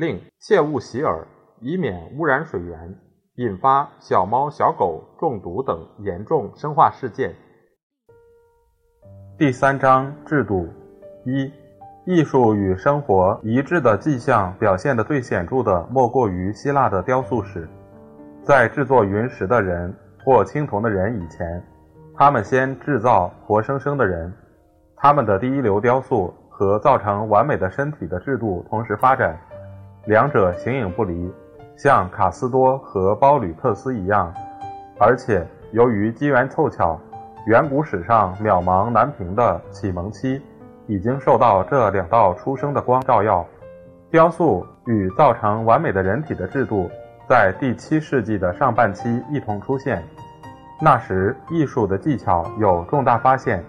另切勿洗耳，以免污染水源，引发小猫小狗中毒等严重生化事件。第三章制度一：艺术与生活一致的迹象表现的最显著的，莫过于希腊的雕塑史，在制作云石的人。或青铜的人以前，他们先制造活生生的人。他们的第一流雕塑和造成完美的身体的制度同时发展，两者形影不离，像卡斯多和包吕特斯一样。而且由于机缘凑巧，远古史上渺茫难平的启蒙期已经受到这两道出生的光照耀。雕塑与造成完美的人体的制度。在第七世纪的上半期一同出现，那时艺术的技巧有重大发现。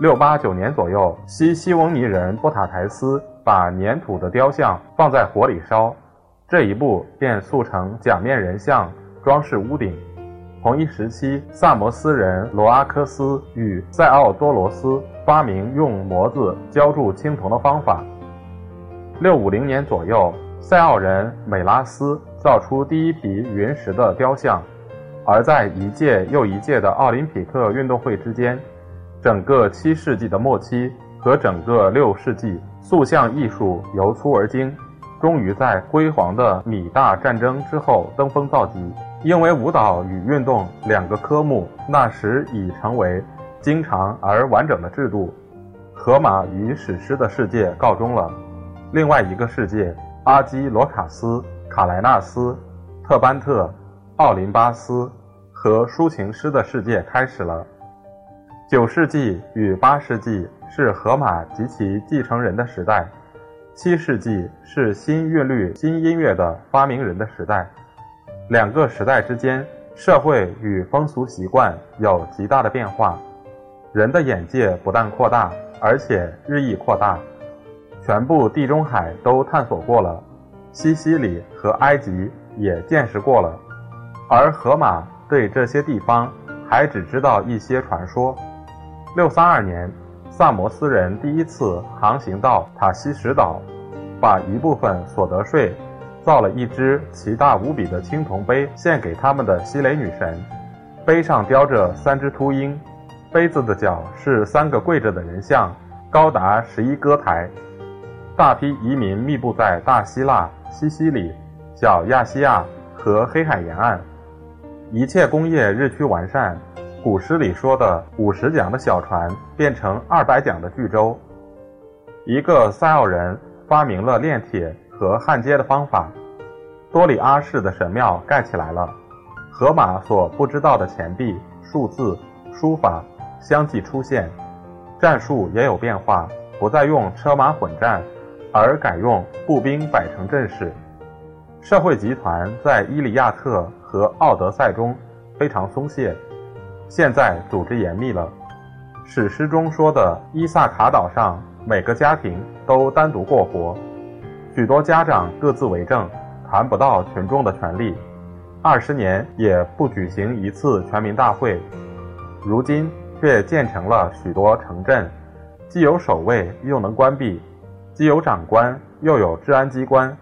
六八九年左右，西西翁尼人波塔台斯把粘土的雕像放在火里烧，这一步便塑成假面人像，装饰屋顶。同一时期，萨摩斯人罗阿科斯与塞奥多罗斯发明用模子浇筑青铜的方法。六五零年左右。塞奥人美拉斯造出第一批云石的雕像，而在一届又一届的奥林匹克运动会之间，整个七世纪的末期和整个六世纪，塑像艺术由粗而精，终于在辉煌的米大战争之后登峰造极。因为舞蹈与运动两个科目那时已成为经常而完整的制度，荷马与史诗的世界告终了，另外一个世界。阿基罗卡斯、卡莱纳斯、特班特、奥林巴斯和抒情诗的世界开始了。九世纪与八世纪是荷马及其继承人的时代，七世纪是新乐律、新音乐的发明人的时代。两个时代之间，社会与风俗习惯有极大的变化，人的眼界不但扩大，而且日益扩大。全部地中海都探索过了，西西里和埃及也见识过了，而荷马对这些地方还只知道一些传说。六三二年，萨摩斯人第一次航行到塔西什岛，把一部分所得税造了一只奇大无比的青铜杯献给他们的西雷女神，杯上雕着三只秃鹰，杯子的脚是三个跪着的人像，高达十一歌台。大批移民密布在大希腊、西西里、小亚细亚和黑海沿岸，一切工业日趋完善。古诗里说的五十桨的小船变成二百桨的巨舟。一个塞奥人发明了炼铁和焊接的方法，多里阿式的神庙盖起来了。荷马所不知道的钱币、数字、书法相继出现，战术也有变化，不再用车马混战。而改用步兵摆成阵势，社会集团在《伊利亚特》和《奥德赛》中非常松懈，现在组织严密了。史诗中说的伊萨卡岛上，每个家庭都单独过活，许多家长各自为政，谈不到群众的权利，二十年也不举行一次全民大会。如今却建成了许多城镇，既有守卫，又能关闭。既有长官，又有治安机关，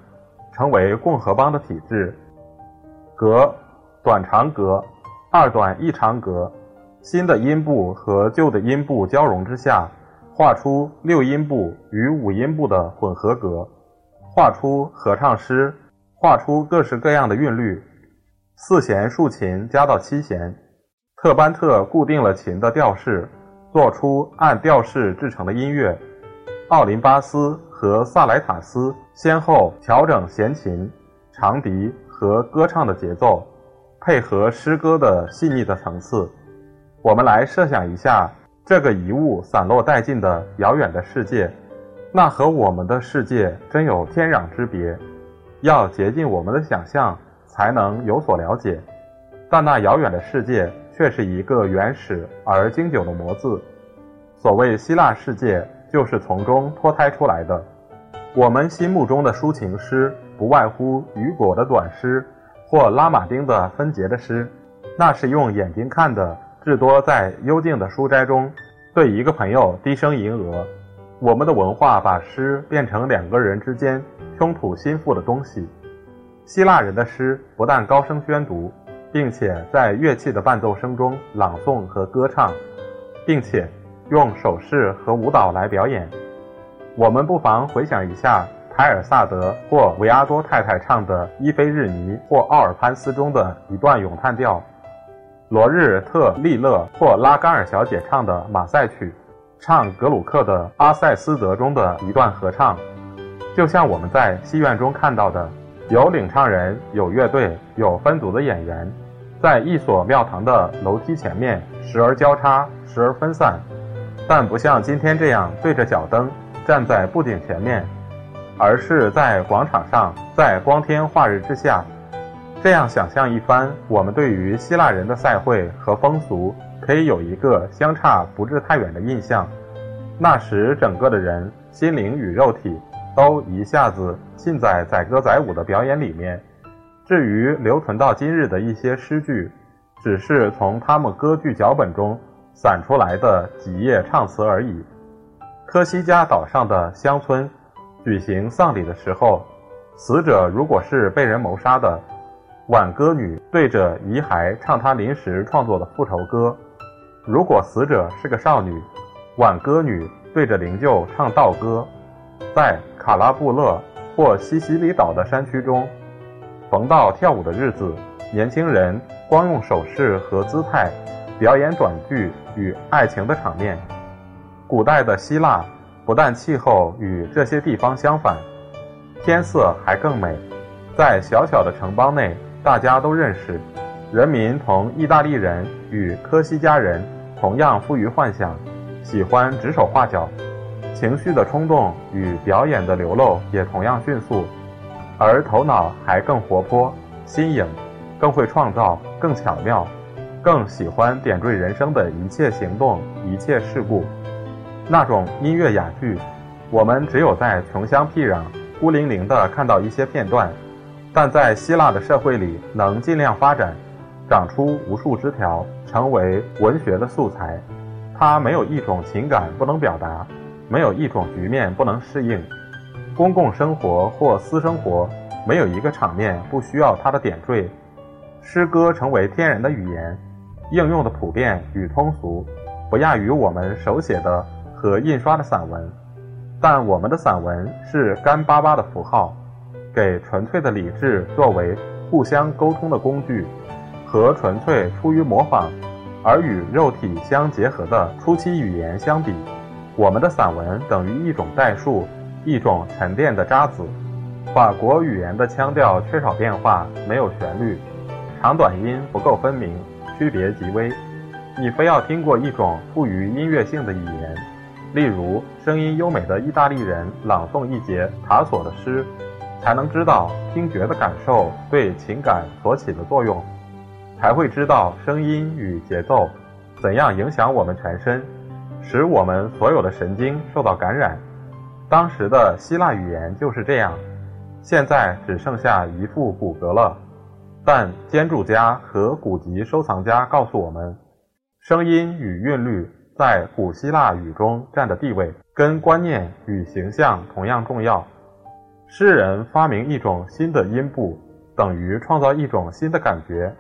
成为共和邦的体制。格，短长格，二短一长格，新的音部和旧的音部交融之下，画出六音部与五音部的混合格，画出合唱诗，画出各式各样的韵律。四弦竖琴加到七弦，特班特固定了琴的调式，做出按调式制成的音乐。奥林巴斯。和萨莱塔斯先后调整弦琴、长笛和歌唱的节奏，配合诗歌的细腻的层次。我们来设想一下这个遗物散落殆尽的遥远的世界，那和我们的世界真有天壤之别。要竭尽我们的想象才能有所了解。但那遥远的世界却是一个原始而经久的模子。所谓希腊世界，就是从中脱胎出来的。我们心目中的抒情诗，不外乎雨果的短诗，或拉马丁的分节的诗，那是用眼睛看的，至多在幽静的书斋中，对一个朋友低声吟额。我们的文化把诗变成两个人之间胸吐心腹的东西。希腊人的诗不但高声宣读，并且在乐器的伴奏声中朗诵和歌唱，并且用手势和舞蹈来表演。我们不妨回想一下凯尔萨德或维阿多太太唱的《伊菲日尼》或《奥尔潘斯》中的一段咏叹调，罗日特利勒或拉甘尔小姐唱的《马赛曲》。唱格鲁克的《阿塞斯德》中的一段合唱，就像我们在戏院中看到的，有领唱人，有乐队，有分组的演员，在一所庙堂的楼梯前面，时而交叉，时而分散，但不像今天这样对着脚灯站在布景前面，而是在广场上，在光天化日之下。这样想象一番，我们对于希腊人的赛会和风俗。可以有一个相差不至太远的印象，那时整个的人心灵与肉体都一下子浸在载歌载舞的表演里面。至于留存到今日的一些诗句，只是从他们歌剧脚本中散出来的几页唱词而已。科西嘉岛上的乡村举行丧礼的时候，死者如果是被人谋杀的，挽歌女对着遗骸唱她临时创作的复仇歌。如果死者是个少女，挽歌女对着灵柩唱悼歌，在卡拉布勒或西西里岛的山区中，逢到跳舞的日子，年轻人光用手势和姿态表演短剧与爱情的场面。古代的希腊不但气候与这些地方相反，天色还更美。在小小的城邦内，大家都认识，人民同意大利人与科西嘉人。同样富于幻想，喜欢指手画脚，情绪的冲动与表演的流露也同样迅速，而头脑还更活泼、新颖，更会创造、更巧妙，更喜欢点缀人生的一切行动、一切事故。那种音乐雅剧，我们只有在穷乡僻壤、孤零零地看到一些片段，但在希腊的社会里能尽量发展。长出无数枝条，成为文学的素材。它没有一种情感不能表达，没有一种局面不能适应。公共生活或私生活，没有一个场面不需要它的点缀。诗歌成为天然的语言，应用的普遍与通俗，不亚于我们手写的和印刷的散文。但我们的散文是干巴巴的符号，给纯粹的理智作为互相沟通的工具。和纯粹出于模仿而与肉体相结合的初期语言相比，我们的散文等于一种代数，一种沉淀的渣子。法国语言的腔调缺少变化，没有旋律，长短音不够分明，区别极微。你非要听过一种富于音乐性的语言，例如声音优美的意大利人朗诵一节塔索的诗，才能知道听觉的感受对情感所起的作用。才会知道声音与节奏怎样影响我们全身，使我们所有的神经受到感染。当时的希腊语言就是这样，现在只剩下一副骨骼了。但建筑家和古籍收藏家告诉我们，声音与韵律在古希腊语中占的地位，跟观念与形象同样重要。诗人发明一种新的音部，等于创造一种新的感觉。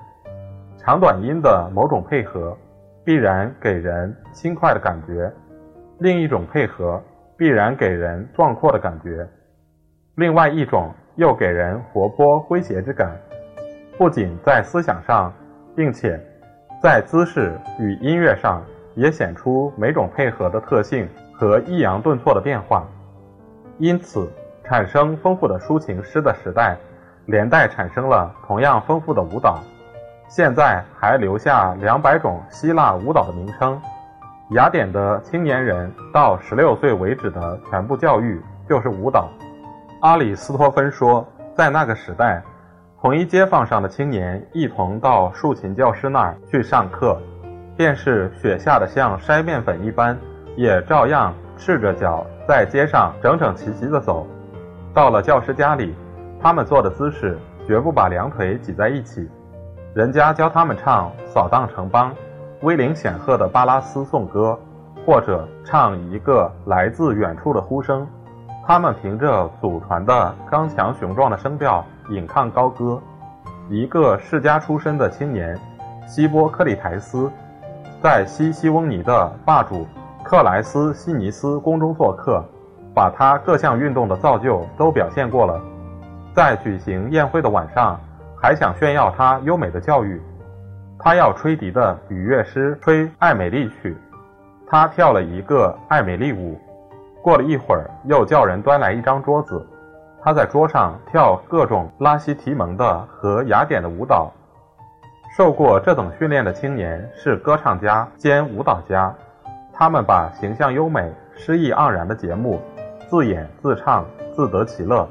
长短音的某种配合，必然给人轻快的感觉；另一种配合，必然给人壮阔的感觉；另外一种又给人活泼诙谐之感。不仅在思想上，并且在姿势与音乐上，也显出每种配合的特性和抑扬顿挫的变化。因此，产生丰富的抒情诗的时代，连带产生了同样丰富的舞蹈。现在还留下两百种希腊舞蹈的名称。雅典的青年人到十六岁为止的全部教育就是舞蹈。阿里斯托芬说，在那个时代，同一街坊上的青年一同到竖琴教师那儿去上课，便是雪下的像筛面粉一般，也照样赤着脚在街上整整齐齐地走。到了教师家里，他们坐的姿势绝不把两腿挤在一起。人家教他们唱《扫荡城邦》，威灵显赫的巴拉斯颂歌，或者唱一个来自远处的呼声。他们凭着祖传的刚强雄壮的声调引亢高歌。一个世家出身的青年，希波克里台斯，在西西翁尼的霸主克莱斯西尼斯宫中做客。把他各项运动的造就都表现过了，在举行宴会的晚上，还想炫耀他优美的教育。他要吹笛的与乐师吹艾美丽曲，他跳了一个艾美丽舞。过了一会儿，又叫人端来一张桌子，他在桌上跳各种拉西提蒙的和雅典的舞蹈。受过这等训练的青年是歌唱家兼舞蹈家，他们把形象优美、诗意盎然的节目。自演自唱，自得其乐，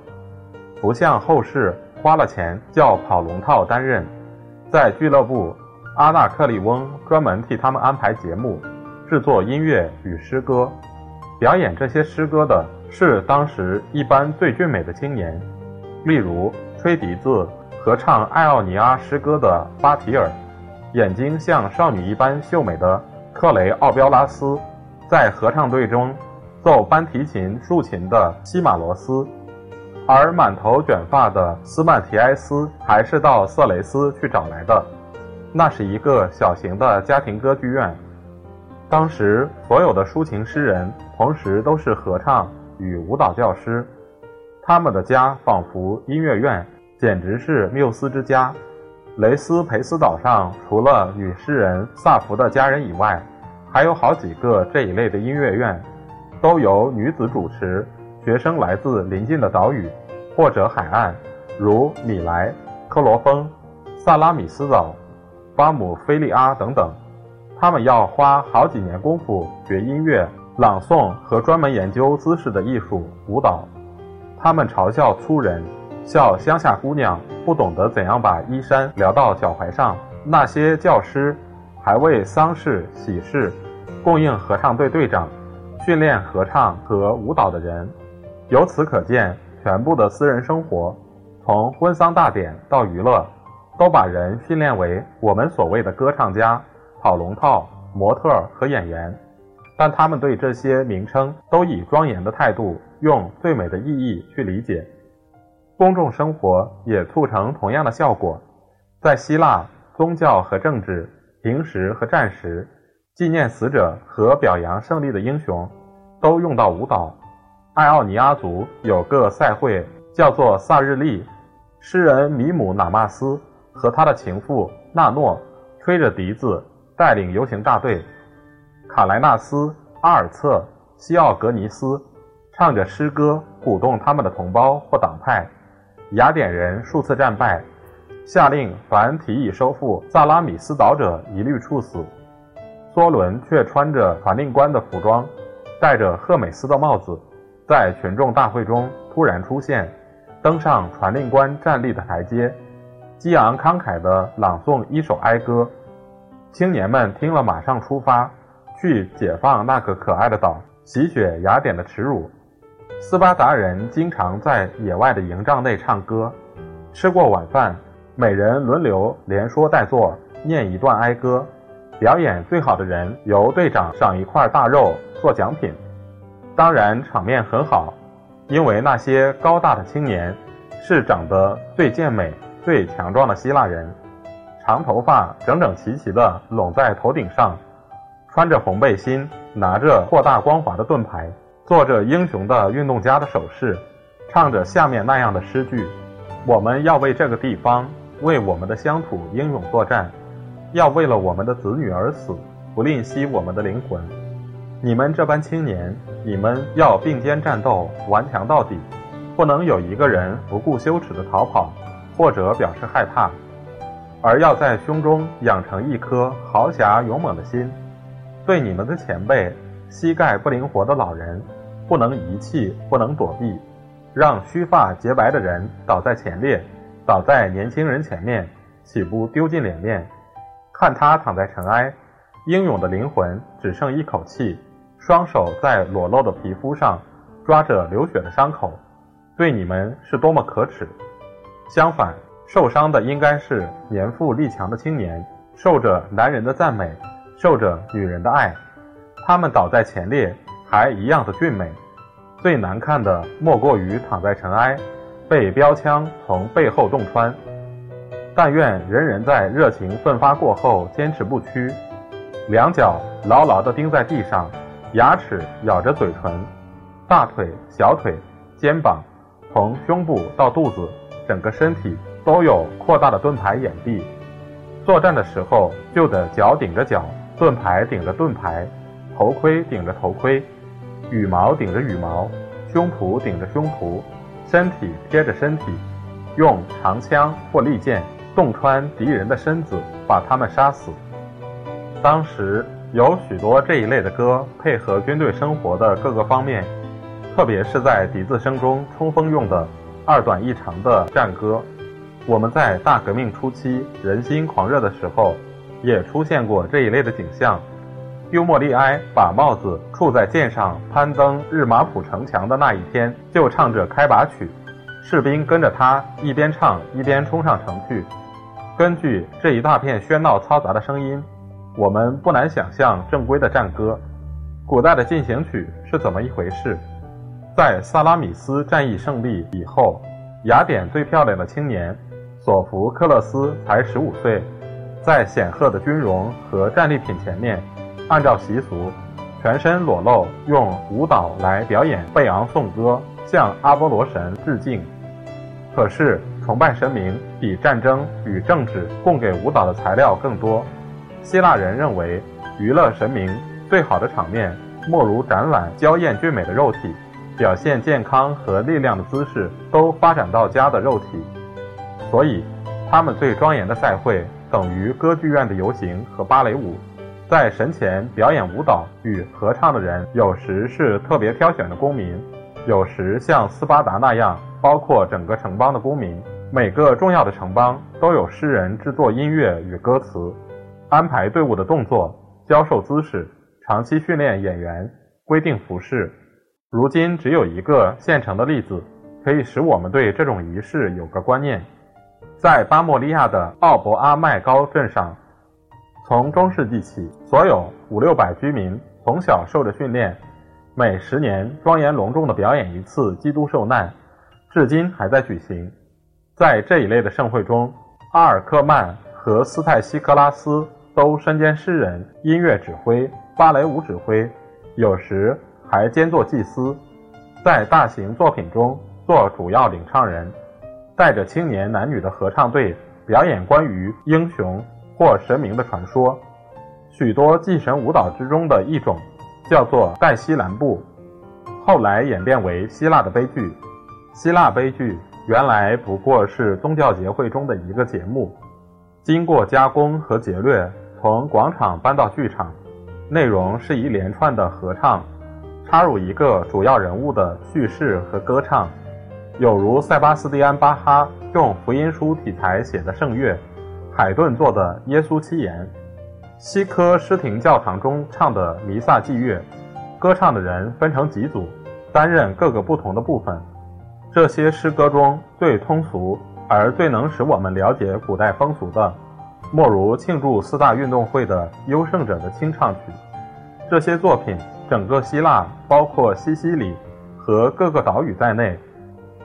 不像后世花了钱叫跑龙套担任。在俱乐部，阿纳克利翁专门替他们安排节目，制作音乐与诗歌。表演这些诗歌的是当时一般最俊美的青年，例如吹笛子合唱艾奥尼阿诗歌的巴提尔，眼睛像少女一般秀美的克雷奥彪拉斯，在合唱队中。奏班提琴、竖琴的西马罗斯，而满头卷发的斯曼提埃斯还是到色雷斯去找来的。那是一个小型的家庭歌剧院。当时所有的抒情诗人同时都是合唱与舞蹈教师，他们的家仿佛音乐院，简直是缪斯之家。雷斯培斯岛上除了女诗人萨福的家人以外，还有好几个这一类的音乐院。都由女子主持，学生来自邻近的岛屿或者海岸，如米莱、科罗峰、萨拉米斯岛、巴姆菲利阿等等。他们要花好几年功夫学音乐、朗诵和专门研究姿势的艺术舞蹈。他们嘲笑粗人，笑乡下姑娘不懂得怎样把衣衫撩到脚踝上。那些教师还为丧事、喜事供应合唱队队长。训练合唱和舞蹈的人，由此可见，全部的私人生活，从婚丧大典到娱乐，都把人训练为我们所谓的歌唱家、跑龙套、模特和演员。但他们对这些名称都以庄严的态度，用最美的意义去理解。公众生活也促成同样的效果。在希腊，宗教和政治、平时和战时。纪念死者和表扬胜利的英雄，都用到舞蹈。爱奥尼亚族有个赛会，叫做萨日利。诗人米姆纳马斯和他的情妇纳诺吹着笛子，带领游行大队。卡莱纳斯、阿尔策、西奥格尼斯唱着诗歌，鼓动他们的同胞或党派。雅典人数次战败，下令凡提议收复萨拉米斯岛者一律处死。梭伦却穿着传令官的服装，戴着赫美斯的帽子，在群众大会中突然出现，登上传令官站立的台阶，激昂慷慨地朗诵一首哀歌。青年们听了，马上出发，去解放那个可爱的岛，洗雪雅典的耻辱。斯巴达人经常在野外的营帐内唱歌，吃过晚饭，每人轮流连说带做念一段哀歌。表演最好的人由队长赏一块大肉做奖品，当然场面很好，因为那些高大的青年是长得最健美、最强壮的希腊人，长头发整整齐齐地拢在头顶上，穿着红背心，拿着扩大光滑的盾牌，做着英雄的运动家的手势，唱着下面那样的诗句：“我们要为这个地方，为我们的乡土英勇作战。”要为了我们的子女而死，不吝惜我们的灵魂。你们这般青年，你们要并肩战斗，顽强到底，不能有一个人不顾羞耻的逃跑，或者表示害怕，而要在胸中养成一颗豪侠勇猛的心。对你们的前辈，膝盖不灵活的老人，不能遗弃，不能躲避。让须发洁白的人倒在前列，倒在年轻人前面，岂不丢尽脸面？看他躺在尘埃，英勇的灵魂只剩一口气，双手在裸露的皮肤上抓着流血的伤口，对你们是多么可耻！相反，受伤的应该是年富力强的青年，受着男人的赞美，受着女人的爱，他们倒在前列，还一样的俊美。最难看的莫过于躺在尘埃，被标枪从背后洞穿。但愿人人在热情奋发过后坚持不屈，两脚牢牢地钉在地上，牙齿咬着嘴唇，大腿、小腿、肩膀，从胸部到肚子，整个身体都有扩大的盾牌掩蔽。作战的时候就得脚顶着脚，盾牌顶着盾牌，头盔顶着头盔。羽毛顶着羽毛，胸脯顶着胸脯，身体贴着身体，用长枪或利剑洞穿敌人的身子，把他们杀死。当时有许多这一类的歌，配合军队生活的各个方面，特别是在笛子声中冲锋用的二短一长的战歌。我们在大革命初期人心狂热的时候，也出现过这一类的景象。幽默利埃把帽子处在剑上，攀登日马浦城墙的那一天，就唱着开拔曲，士兵跟着他一边唱一边冲上城去。根据这一大片喧闹嘈杂的声音，我们不难想象正规的战歌。古代的进行曲是怎么一回事？在萨拉米斯战役胜利以后，雅典最漂亮的青年索福克勒斯才十五岁，在显赫的军容和战利品前面。按照习俗，全身裸露，用舞蹈来表演贝昂颂歌，向阿波罗神致敬。可是，崇拜神明比战争与政治供给舞蹈的材料更多。希腊人认为，娱乐神明最好的场面，莫如展览娇艳俊美的肉体，表现健康和力量的姿势都发展到家的肉体。所以，他们最庄严的赛会，等于歌剧院的游行和芭蕾舞。在神前表演舞蹈与合唱的人，有时是特别挑选的公民，有时像斯巴达那样，包括整个城邦的公民。每个重要的城邦都有诗人制作音乐与歌词，安排队伍的动作，教授姿势，长期训练演员，规定服饰。如今只有一个现成的例子，可以使我们对这种仪式有个观念：在巴莫利亚的奥伯阿麦高镇上。从中世纪起，所有五六百居民从小受着训练，每十年庄严隆重地表演一次基督受难，至今还在举行。在这一类的盛会中，阿尔克曼和斯泰西克拉斯都身兼诗人、音乐指挥、芭蕾舞指挥，有时还兼做祭司，在大型作品中做主要领唱人，带着青年男女的合唱队表演关于英雄。或神明的传说，许多祭神舞蹈之中的一种，叫做黛西兰布，后来演变为希腊的悲剧。希腊悲剧原来不过是宗教节会中的一个节目，经过加工和劫掠，从广场搬到剧场，内容是一连串的合唱，插入一个主要人物的叙事和歌唱，有如塞巴斯蒂安·巴哈用福音书题材写的圣乐。海顿做的《耶稣七言》，西科施廷教堂中唱的弥撒祭乐，歌唱的人分成几组，担任各个不同的部分。这些诗歌中最通俗而最能使我们了解古代风俗的，莫如庆祝四大运动会的优胜者的清唱曲。这些作品，整个希腊，包括西西里和各个岛屿在内，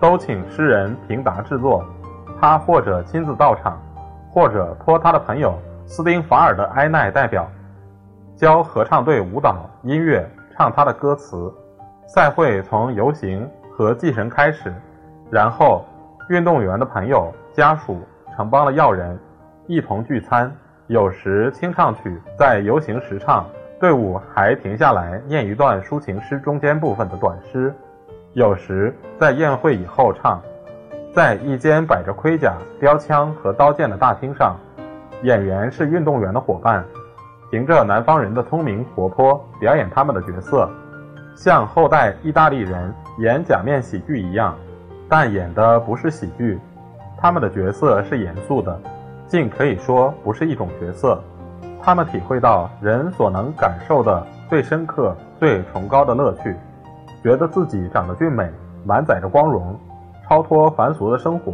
都请诗人平达制作，他或者亲自到场。或者托他的朋友斯丁法尔的埃奈代表教合唱队舞蹈、音乐，唱他的歌词。赛会从游行和祭神开始，然后运动员的朋友、家属、城邦的要人一同聚餐。有时清唱曲在游行时唱，队伍还停下来念一段抒情诗中间部分的短诗。有时在宴会以后唱。在一间摆着盔甲、标枪和刀剑的大厅上，演员是运动员的伙伴，凭着南方人的聪明活泼表演他们的角色，像后代意大利人演假面喜剧一样。但演的不是喜剧，他们的角色是严肃的，竟可以说不是一种角色。他们体会到人所能感受的最深刻、最崇高的乐趣，觉得自己长得俊美，满载着光荣，超脱凡俗的生活，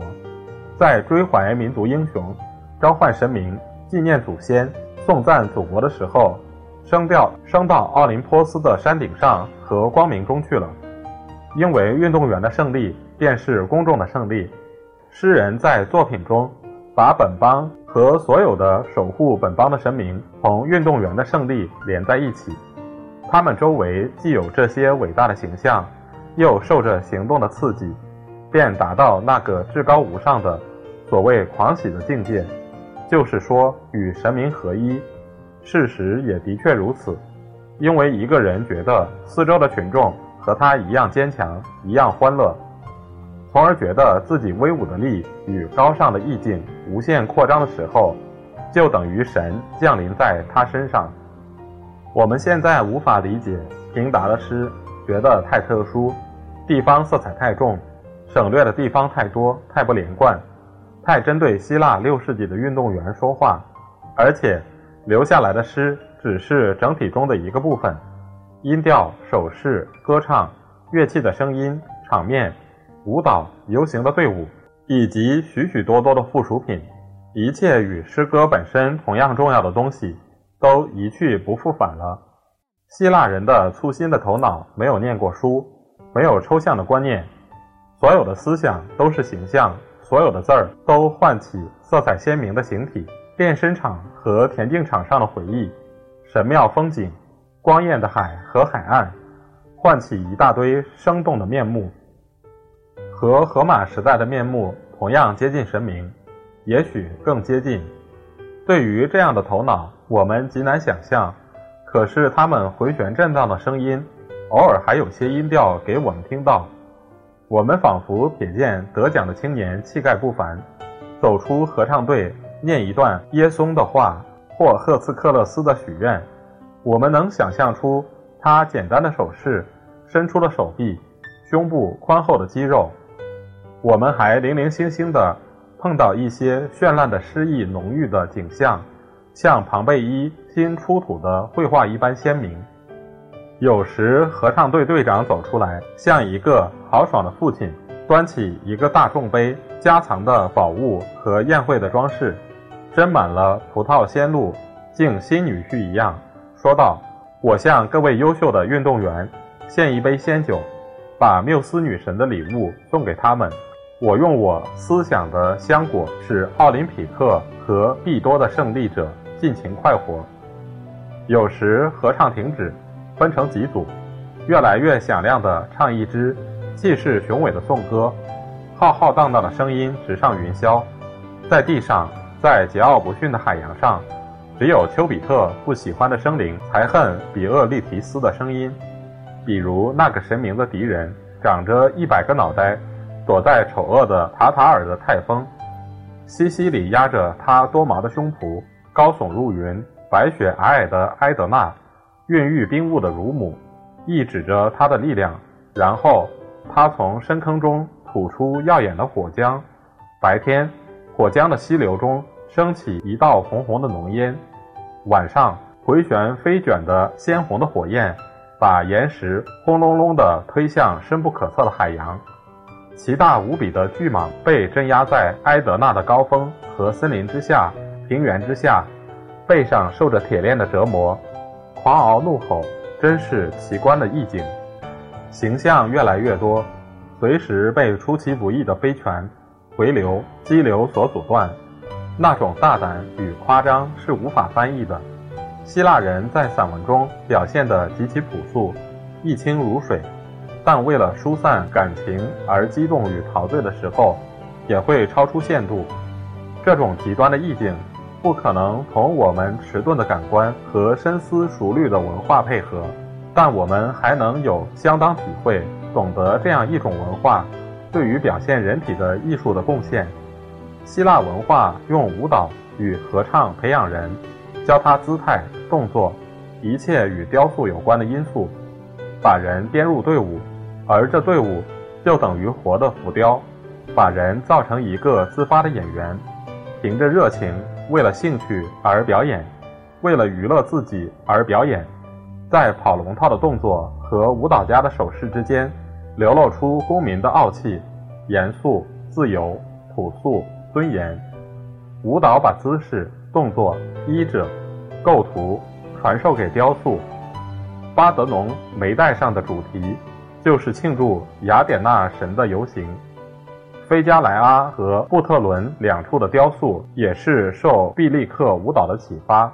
在追怀民族英雄、召唤神明、纪念祖先、颂赞祖国的时候。升调升到奥林匹斯的山顶上和光明中去了，因为运动员的胜利便是公众的胜利。诗人在作品中把本邦和所有的守护本邦的神明同运动员的胜利连在一起，他们周围既有这些伟大的形象，又受着行动的刺激，便达到那个至高无上的所谓狂喜的境界，就是说与神明合一。事实也的确如此，因为一个人觉得四周的群众和他一样坚强，一样欢乐，从而觉得自己威武的力与高尚的意境无限扩张的时候，就等于神降临在他身上。我们现在无法理解平达的诗，觉得太特殊，地方色彩太重，省略的地方太多，太不连贯，太针对希腊六世纪的运动员说话，而且。留下来的诗只是整体中的一个部分，音调、手势、歌唱、乐器的声音、场面、舞蹈、游行的队伍，以及许许多多的附属品，一切与诗歌本身同样重要的东西，都一去不复返了。希腊人的粗心的头脑没有念过书，没有抽象的观念，所有的思想都是形象，所有的字儿都唤起色彩鲜明的形体。练身场和田径场上的回忆，神庙风景，光艳的海和海岸，唤起一大堆生动的面目，和荷马时代的面目同样接近神明，也许更接近。对于这样的头脑，我们极难想象。可是他们回旋震荡的声音，偶尔还有些音调给我们听到。我们仿佛瞥见得奖的青年气概不凡，走出合唱队。念一段耶稣的话，或赫茨克勒斯的许愿，我们能想象出他简单的手势，伸出了手臂，胸部宽厚的肌肉。我们还零零星星地碰到一些绚烂的诗意浓郁的景象，像庞贝伊新出土的绘画一般鲜明。有时合唱队队长走出来，像一个豪爽的父亲，端起一个大重杯，夹藏的宝物和宴会的装饰。斟满了葡萄鲜露，敬新女婿一样，说道：“我向各位优秀的运动员献一杯鲜酒，把缪斯女神的礼物送给他们。我用我思想的香果，使奥林匹克和毕多的胜利者尽情快活。”有时合唱停止，分成几组，越来越响亮地唱一支气势雄伟的颂歌，浩浩荡荡的声音直上云霄，在地上。在桀骜不驯的海洋上，只有丘比特不喜欢的生灵才恨比厄利提斯的声音。比如那个神明的敌人，长着一百个脑袋，躲在丑恶的塔塔尔的泰峰，西西里压着他多毛的胸脯，高耸入云，白雪皑皑的埃德纳，孕育冰雾的乳母，一指着他的力量，然后他从深坑中吐出耀眼的火浆，白天。火浆的溪流中升起一道红红的浓烟，晚上回旋飞卷的鲜红的火焰，把岩石轰隆隆地推向深不可测的海洋。奇大无比的巨蟒被镇压在埃德纳的高峰和森林之下、平原之下，背上受着铁链的折磨，狂嗷怒吼，真是奇观的意境。形象越来越多，随时被出其不意的飞拳。回流、激流所阻断，那种大胆与夸张是无法翻译的。希腊人在散文中表现得极其朴素、一清如水，但为了疏散感情而激动与陶醉的时候，也会超出限度。这种极端的意境，不可能同我们迟钝的感官和深思熟虑的文化配合，但我们还能有相当体会，懂得这样一种文化。对于表现人体的艺术的贡献，希腊文化用舞蹈与合唱培养人，教他姿态、动作，一切与雕塑有关的因素，把人编入队伍，而这队伍就等于活的浮雕，把人造成一个自发的演员，凭着热情，为了兴趣而表演，为了娱乐自己而表演，在跑龙套的动作和舞蹈家的手势之间，流露出公民的傲气、严肃、自由、朴素、尊严。舞蹈把姿势、动作、衣着、构图传授给雕塑。巴德农眉带上的主题就是庆祝雅典娜神的游行。菲加莱阿和布特伦两处的雕塑也是受毕利克舞蹈的启发。